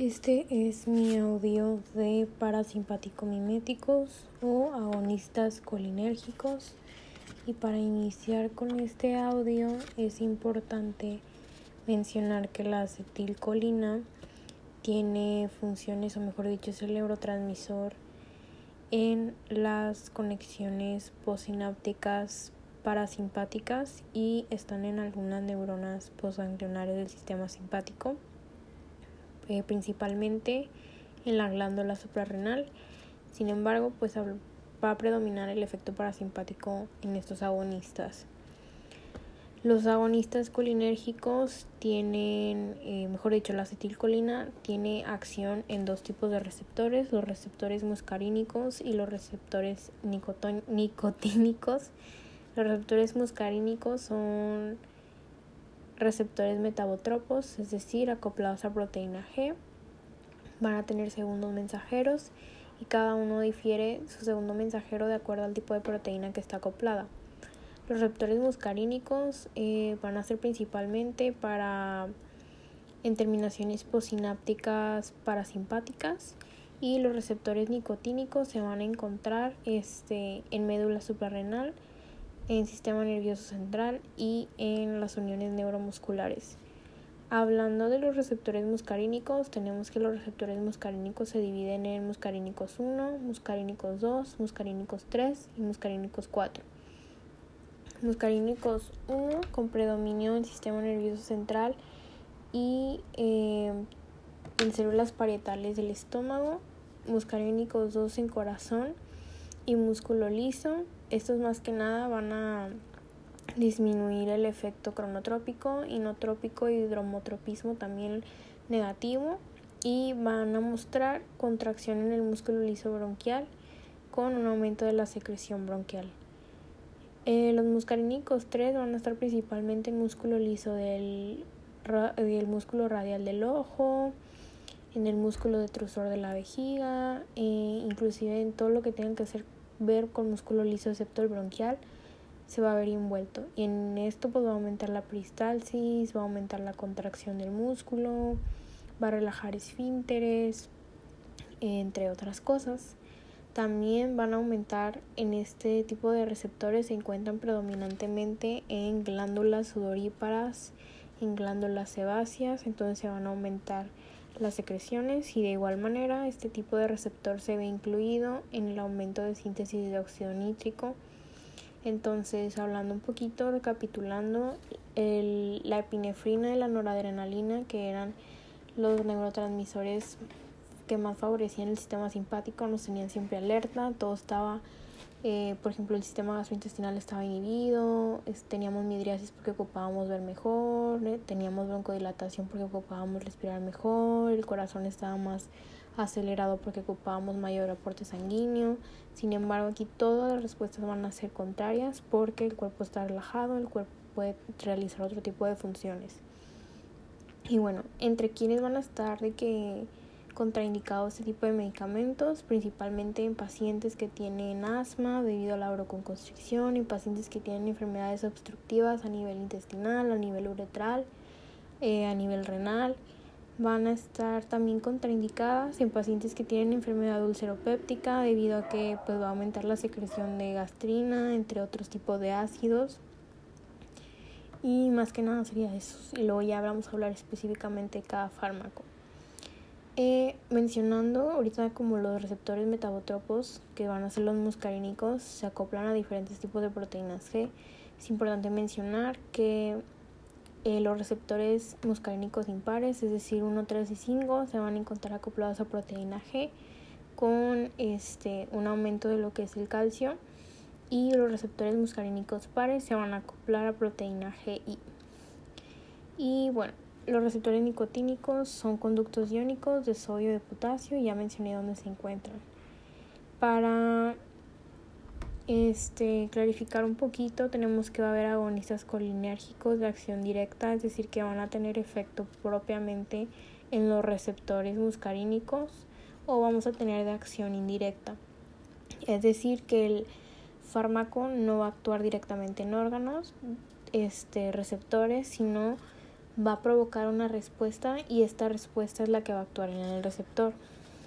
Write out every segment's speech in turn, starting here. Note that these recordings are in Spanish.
Este es mi audio de parasimpático miméticos o agonistas colinérgicos. Y para iniciar con este audio es importante mencionar que la acetilcolina tiene funciones, o mejor dicho, es el neurotransmisor en las conexiones postsinápticas parasimpáticas y están en algunas neuronas postganglionarias del sistema simpático. Eh, principalmente en la glándula suprarrenal. Sin embargo, pues va a predominar el efecto parasimpático en estos agonistas. Los agonistas colinérgicos tienen, eh, mejor dicho, la acetilcolina tiene acción en dos tipos de receptores, los receptores muscarínicos y los receptores nicotínicos. Los receptores muscarínicos son receptores metabotropos, es decir, acoplados a proteína G. Van a tener segundos mensajeros y cada uno difiere su segundo mensajero de acuerdo al tipo de proteína que está acoplada. Los receptores muscarínicos eh, van a ser principalmente para en terminaciones posinápticas parasimpáticas y los receptores nicotínicos se van a encontrar este, en médula suprarrenal en sistema nervioso central y en las uniones neuromusculares. Hablando de los receptores muscarínicos, tenemos que los receptores muscarínicos se dividen en muscarínicos 1, muscarínicos 2, muscarínicos 3 y muscarínicos 4. Muscarínicos 1 con predominio en sistema nervioso central y eh, en células parietales del estómago, muscarínicos 2 en corazón y músculo liso estos más que nada van a disminuir el efecto cronotrópico, inotrópico y hidromotropismo también negativo y van a mostrar contracción en el músculo liso bronquial con un aumento de la secreción bronquial. Eh, los muscarínicos 3 van a estar principalmente en músculo liso del, del músculo radial del ojo, en el músculo detrusor de la vejiga, e inclusive en todo lo que tenga que ser ver con músculo liso excepto el bronquial se va a ver envuelto y en esto pues va a aumentar la peristalsis, va a aumentar la contracción del músculo, va a relajar esfínteres, entre otras cosas. También van a aumentar en este tipo de receptores se encuentran predominantemente en glándulas sudoríparas, en glándulas sebáceas, entonces se van a aumentar las secreciones y de igual manera este tipo de receptor se ve incluido en el aumento de síntesis de óxido nítrico. Entonces, hablando un poquito, recapitulando, la epinefrina y la noradrenalina, que eran los neurotransmisores que más favorecían el sistema simpático, nos tenían siempre alerta, todo estaba eh, por ejemplo, el sistema gastrointestinal estaba inhibido, teníamos midriasis porque ocupábamos ver mejor, eh, teníamos broncodilatación porque ocupábamos respirar mejor, el corazón estaba más acelerado porque ocupábamos mayor aporte sanguíneo. Sin embargo, aquí todas las respuestas van a ser contrarias porque el cuerpo está relajado, el cuerpo puede realizar otro tipo de funciones. Y bueno, entre quienes van a estar de que contraindicado este tipo de medicamentos, principalmente en pacientes que tienen asma debido a la broncoconstricción, en pacientes que tienen enfermedades obstructivas a nivel intestinal, a nivel uretral, eh, a nivel renal. Van a estar también contraindicadas en pacientes que tienen enfermedad ulceropéptica debido a que pues, va a aumentar la secreción de gastrina, entre otros tipos de ácidos. Y más que nada sería eso. Y luego ya vamos a hablar específicamente de cada fármaco. Eh, mencionando ahorita como los receptores metabotropos que van a ser los muscarínicos se acoplan a diferentes tipos de proteínas G. Es importante mencionar que eh, los receptores muscarínicos impares, es decir 1, 3 y 5, se van a encontrar acoplados a proteína G con este, un aumento de lo que es el calcio y los receptores muscarínicos pares se van a acoplar a proteína GI. Y bueno, los receptores nicotínicos son conductos iónicos de sodio y de potasio, ya mencioné dónde se encuentran. Para este, clarificar un poquito, tenemos que va a haber agonistas colinérgicos de acción directa, es decir, que van a tener efecto propiamente en los receptores muscarínicos o vamos a tener de acción indirecta. Es decir, que el fármaco no va a actuar directamente en órganos, este, receptores, sino va a provocar una respuesta y esta respuesta es la que va a actuar en el receptor.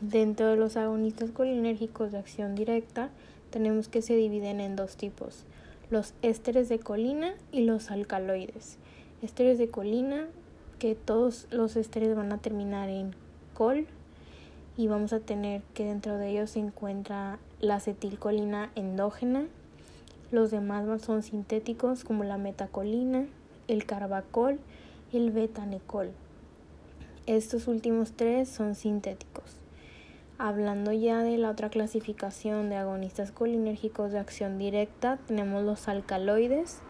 Dentro de los agonistas colinérgicos de acción directa tenemos que se dividen en dos tipos, los ésteres de colina y los alcaloides. Ésteres de colina, que todos los ésteres van a terminar en col y vamos a tener que dentro de ellos se encuentra la acetilcolina endógena. Los demás son sintéticos como la metacolina, el carbacol y el betanecol. Estos últimos tres son sintéticos. Hablando ya de la otra clasificación de agonistas colinérgicos de acción directa, tenemos los alcaloides.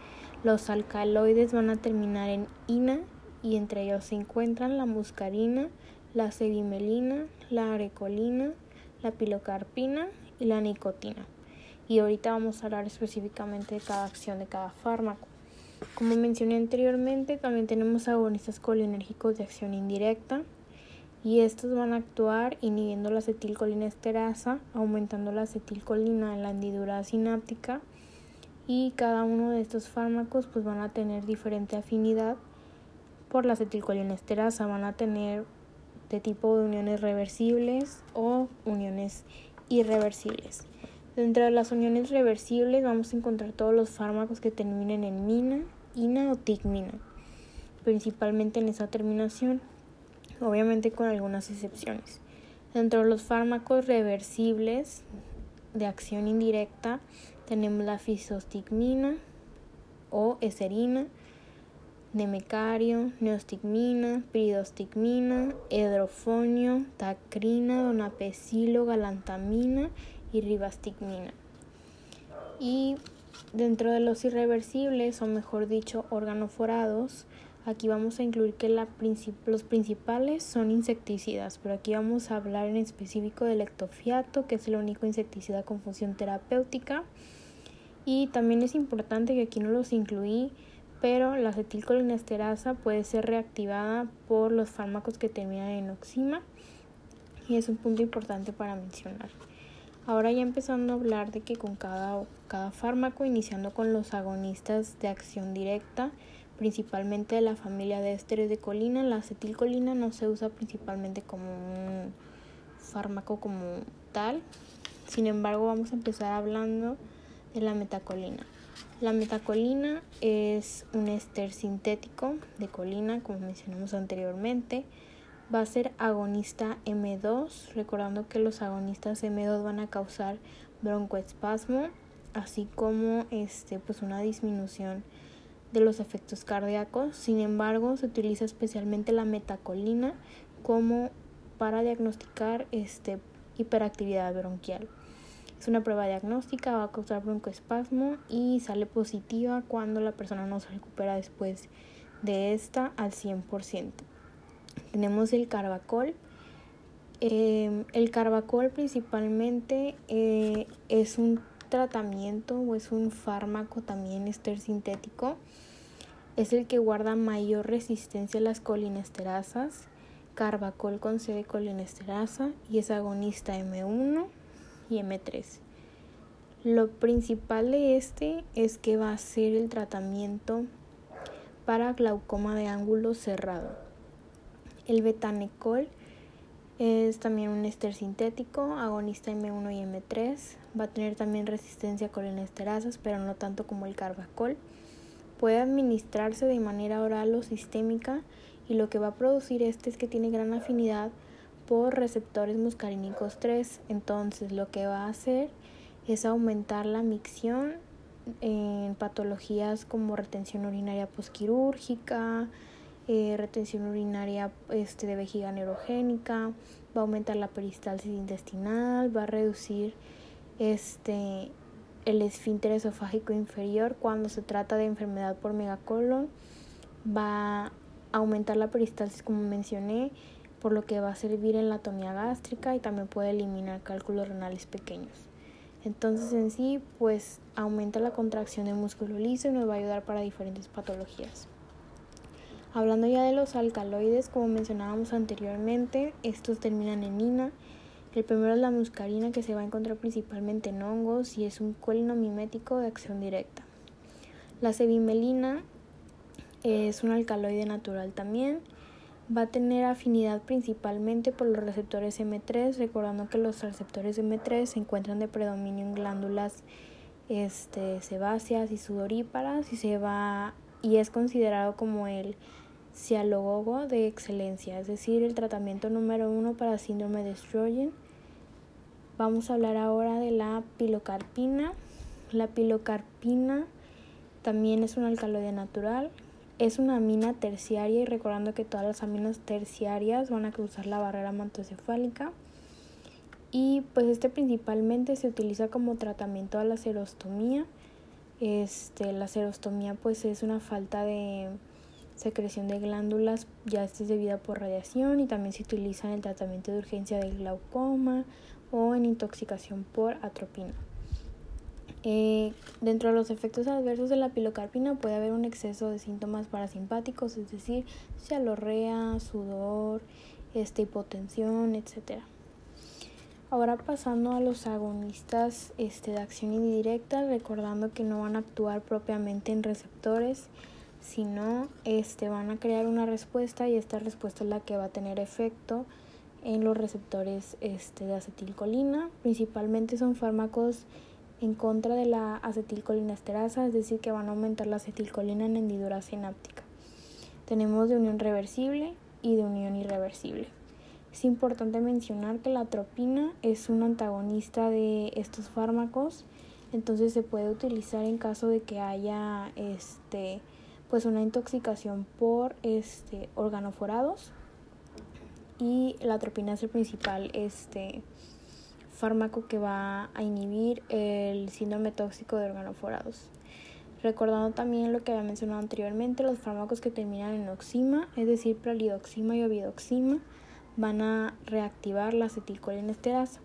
Los alcaloides van a terminar en ina y entre ellos se encuentran la muscarina, la cevimelina, la arecolina, la pilocarpina y la nicotina. Y ahorita vamos a hablar específicamente de cada acción de cada fármaco. Como mencioné anteriormente, también tenemos agonistas colinérgicos de acción indirecta y estos van a actuar inhibiendo la acetilcolinesterasa, aumentando la acetilcolina en la hendidura sináptica y cada uno de estos fármacos pues van a tener diferente afinidad por la acetilcolinesterasa, van a tener de tipo de uniones reversibles o uniones irreversibles. Dentro de las uniones reversibles vamos a encontrar todos los fármacos que terminen en mina, ina o tigmina, principalmente en esa terminación, obviamente con algunas excepciones. Dentro de los fármacos reversibles de acción indirecta tenemos la fisostigmina o eserina, nemecario, neostigmina, piridostigmina, hidrofonio, tacrina, donapecilo, galantamina y ribastigmina. Y dentro de los irreversibles, o mejor dicho, organoforados, aquí vamos a incluir que los principales son insecticidas, pero aquí vamos a hablar en específico del ectofiato, que es el único insecticida con función terapéutica. Y también es importante que aquí no los incluí pero la acetilcolinesterasa puede ser reactivada por los fármacos que terminan en oxima y es un punto importante para mencionar. Ahora ya empezando a hablar de que con cada, cada fármaco, iniciando con los agonistas de acción directa, principalmente de la familia de ésteres de colina, la acetilcolina no se usa principalmente como un fármaco como tal. Sin embargo, vamos a empezar hablando de la metacolina. La metacolina es un éster sintético de colina, como mencionamos anteriormente. Va a ser agonista M2, recordando que los agonistas M2 van a causar broncoespasmo, así como este, pues una disminución de los efectos cardíacos. Sin embargo, se utiliza especialmente la metacolina como para diagnosticar este, hiperactividad bronquial. Es una prueba diagnóstica, va a causar broncoespasmo y sale positiva cuando la persona no se recupera después de esta al 100%. Tenemos el carbacol. Em, el carbacol principalmente eh, es un tratamiento o es un fármaco también ester sintético. Es el que guarda mayor resistencia a las colinesterasas. Carbacol concede colinesterasa y es agonista M1 y M3. Lo principal de este es que va a ser el tratamiento para glaucoma de ángulo cerrado. El betanecol es también un éster sintético, agonista M1 y M3. Va a tener también resistencia a colinesterasas, pero no tanto como el carbacol. Puede administrarse de manera oral o sistémica y lo que va a producir este es que tiene gran afinidad por receptores muscarínicos 3. Entonces lo que va a hacer es aumentar la micción en patologías como retención urinaria posquirúrgica, eh, retención urinaria este, de vejiga neurogénica, va a aumentar la peristalsis intestinal, va a reducir este, el esfínter esofágico inferior cuando se trata de enfermedad por megacolon, va a aumentar la peristalsis como mencioné por lo que va a servir en la atomía gástrica y también puede eliminar cálculos renales pequeños. Entonces en sí, pues aumenta la contracción del músculo liso y nos va a ayudar para diferentes patologías. Hablando ya de los alcaloides, como mencionábamos anteriormente, estos terminan en ina. El primero es la muscarina que se va a encontrar principalmente en hongos y es un colino mimético de acción directa. La cevimelina es un alcaloide natural también. Va a tener afinidad principalmente por los receptores M3, recordando que los receptores M3 se encuentran de predominio en glándulas este, sebáceas y sudoríparas y se va y es considerado como el cialogogo de excelencia, es decir, el tratamiento número uno para síndrome de Sjögren. Vamos a hablar ahora de la pilocarpina. La pilocarpina también es un alcaloide natural, es una amina terciaria y recordando que todas las aminas terciarias van a cruzar la barrera mantocefálica. Y pues este principalmente se utiliza como tratamiento a la serostomía. Este, la serostomía pues es una falta de secreción de glándulas, ya este es debida por radiación y también se utiliza en el tratamiento de urgencia del glaucoma o en intoxicación por atropina. Eh, dentro de los efectos adversos de la pilocarpina puede haber un exceso de síntomas parasimpáticos, es decir, cialorrea, sudor, este, hipotensión, etc. Ahora pasando a los agonistas este, de acción indirecta, recordando que no van a actuar propiamente en receptores, sino este, van a crear una respuesta y esta respuesta es la que va a tener efecto en los receptores este, de acetilcolina. Principalmente son fármacos en contra de la acetilcolinesterasa, es decir, que van a aumentar la acetilcolina en hendidura sináptica. Tenemos de unión reversible y de unión irreversible. Es importante mencionar que la atropina es un antagonista de estos fármacos, entonces se puede utilizar en caso de que haya este pues una intoxicación por este organoforados y la atropina es el principal este fármaco que va a inhibir el síndrome tóxico de organoforados. Recordando también lo que había mencionado anteriormente, los fármacos que terminan en oxima, es decir, pralidoxima y obidoxima, van a reactivar la acetilcolinesterasa.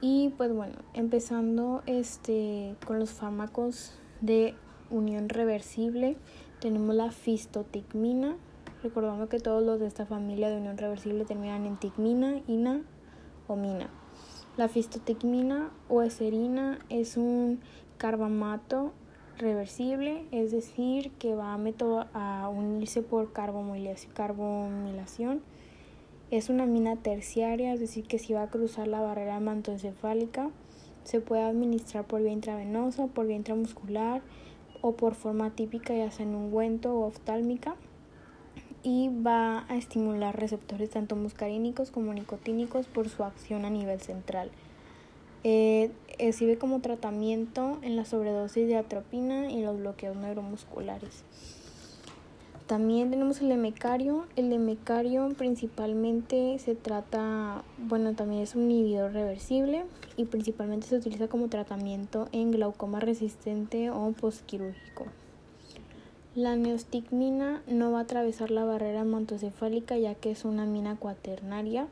Y pues bueno, empezando este con los fármacos de unión reversible, tenemos la fistoticmina, recordando que todos los de esta familia de unión reversible terminan en ticmina, ina o mina. La fistoticmina o eserina es un carbamato reversible, es decir, que va a, a unirse por carbomilación. Es una mina terciaria, es decir, que si va a cruzar la barrera mantoencefálica, se puede administrar por vía intravenosa, por vía intramuscular o por forma típica, ya sea en ungüento o oftálmica y va a estimular receptores tanto muscarínicos como nicotínicos por su acción a nivel central. Eh, eh, sirve como tratamiento en la sobredosis de atropina y los bloqueos neuromusculares. También tenemos el emecario. El emecario principalmente se trata, bueno, también es un inhibidor reversible y principalmente se utiliza como tratamiento en glaucoma resistente o postquirúrgico. La neostigmina no va a atravesar la barrera mantocefálica ya que es una mina cuaternaria.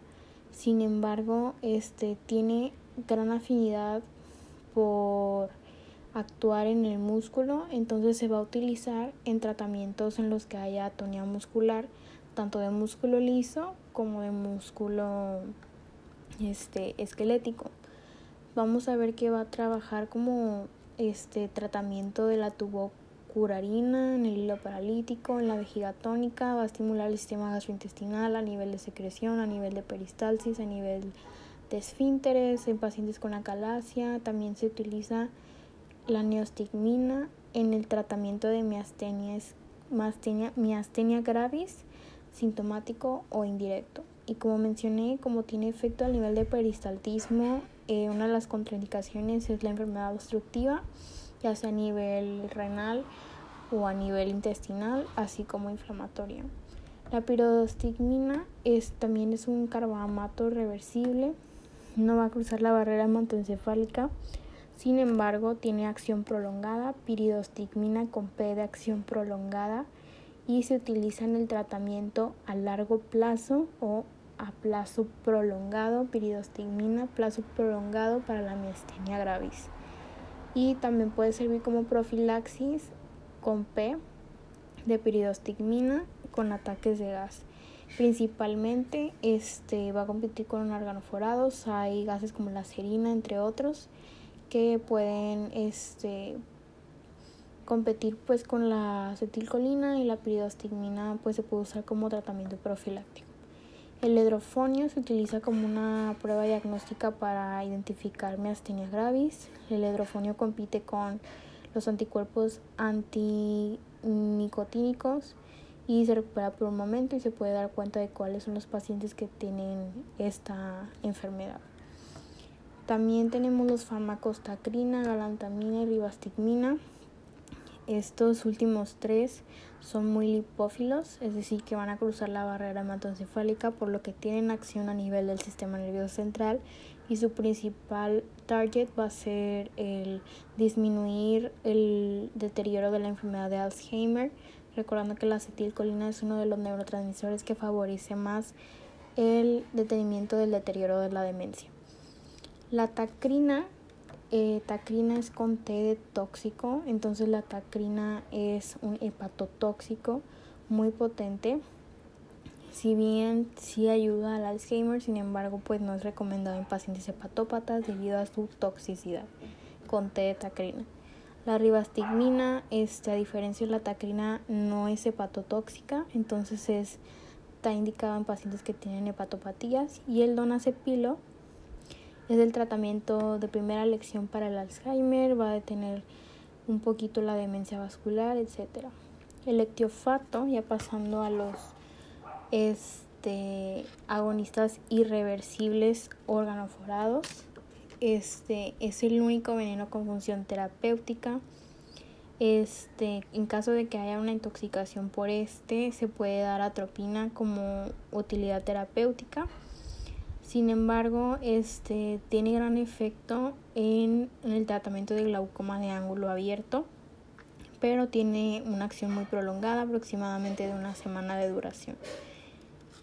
Sin embargo, este tiene gran afinidad por actuar en el músculo, entonces se va a utilizar en tratamientos en los que haya atonía muscular, tanto de músculo liso como de músculo este esquelético. Vamos a ver que va a trabajar como este tratamiento de la tubo curarina, en el hilo paralítico, en la vejiga tónica, va a estimular el sistema gastrointestinal a nivel de secreción, a nivel de peristalsis, a nivel de esfínteres, en pacientes con acalasia, también se utiliza la neostigmina en el tratamiento de miastenia, miastenia, gravis, sintomático o indirecto. Y como mencioné, como tiene efecto a nivel de peristaltismo, eh, una de las contraindicaciones es la enfermedad obstructiva ya sea a nivel renal o a nivel intestinal, así como inflamatoria. La pirodostigmina es, también es un carbamato reversible, no va a cruzar la barrera hematoencefálica, sin embargo tiene acción prolongada, piridostigmina con P de acción prolongada y se utiliza en el tratamiento a largo plazo o a plazo prolongado, piridostigmina, plazo prolongado para la miastenia gravis y también puede servir como profilaxis con P de piridostigmina con ataques de gas. Principalmente este, va a competir con organoforados, hay gases como la serina, entre otros, que pueden este, competir pues con la acetilcolina y la piridostigmina pues se puede usar como tratamiento profiláctico. El hidrofonio se utiliza como una prueba diagnóstica para identificar miastenia gravis. El hidrofonio compite con los anticuerpos antinicotínicos y se recupera por un momento y se puede dar cuenta de cuáles son los pacientes que tienen esta enfermedad. También tenemos los fármacos tacrina, galantamina y ribastigmina. Estos últimos tres son muy lipófilos, es decir, que van a cruzar la barrera hematoencefálica, por lo que tienen acción a nivel del sistema nervioso central y su principal target va a ser el disminuir el deterioro de la enfermedad de Alzheimer, recordando que la acetilcolina es uno de los neurotransmisores que favorece más el detenimiento del deterioro de la demencia. La tacrina eh, tacrina es con T de tóxico, entonces la tacrina es un hepatotóxico muy potente. Si bien sí ayuda al Alzheimer, sin embargo, pues no es recomendado en pacientes hepatópatas debido a su toxicidad con T de tacrina. La ribastigmina, este, a diferencia de la tacrina, no es hepatotóxica, entonces es, está indicado en pacientes que tienen hepatopatías. Y el donazepilo es el tratamiento de primera elección para el Alzheimer, va a detener un poquito la demencia vascular, etc. El ectiofato, ya pasando a los este, agonistas irreversibles organoforados, este es el único veneno con función terapéutica. Este, en caso de que haya una intoxicación por este, se puede dar atropina como utilidad terapéutica. Sin embargo, este tiene gran efecto en, el tratamiento de glaucoma de ángulo abierto, pero tiene una acción muy prolongada, aproximadamente de una semana de duración.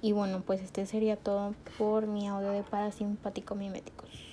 Y bueno, pues este sería todo por mi audio de parasimpático miméticos.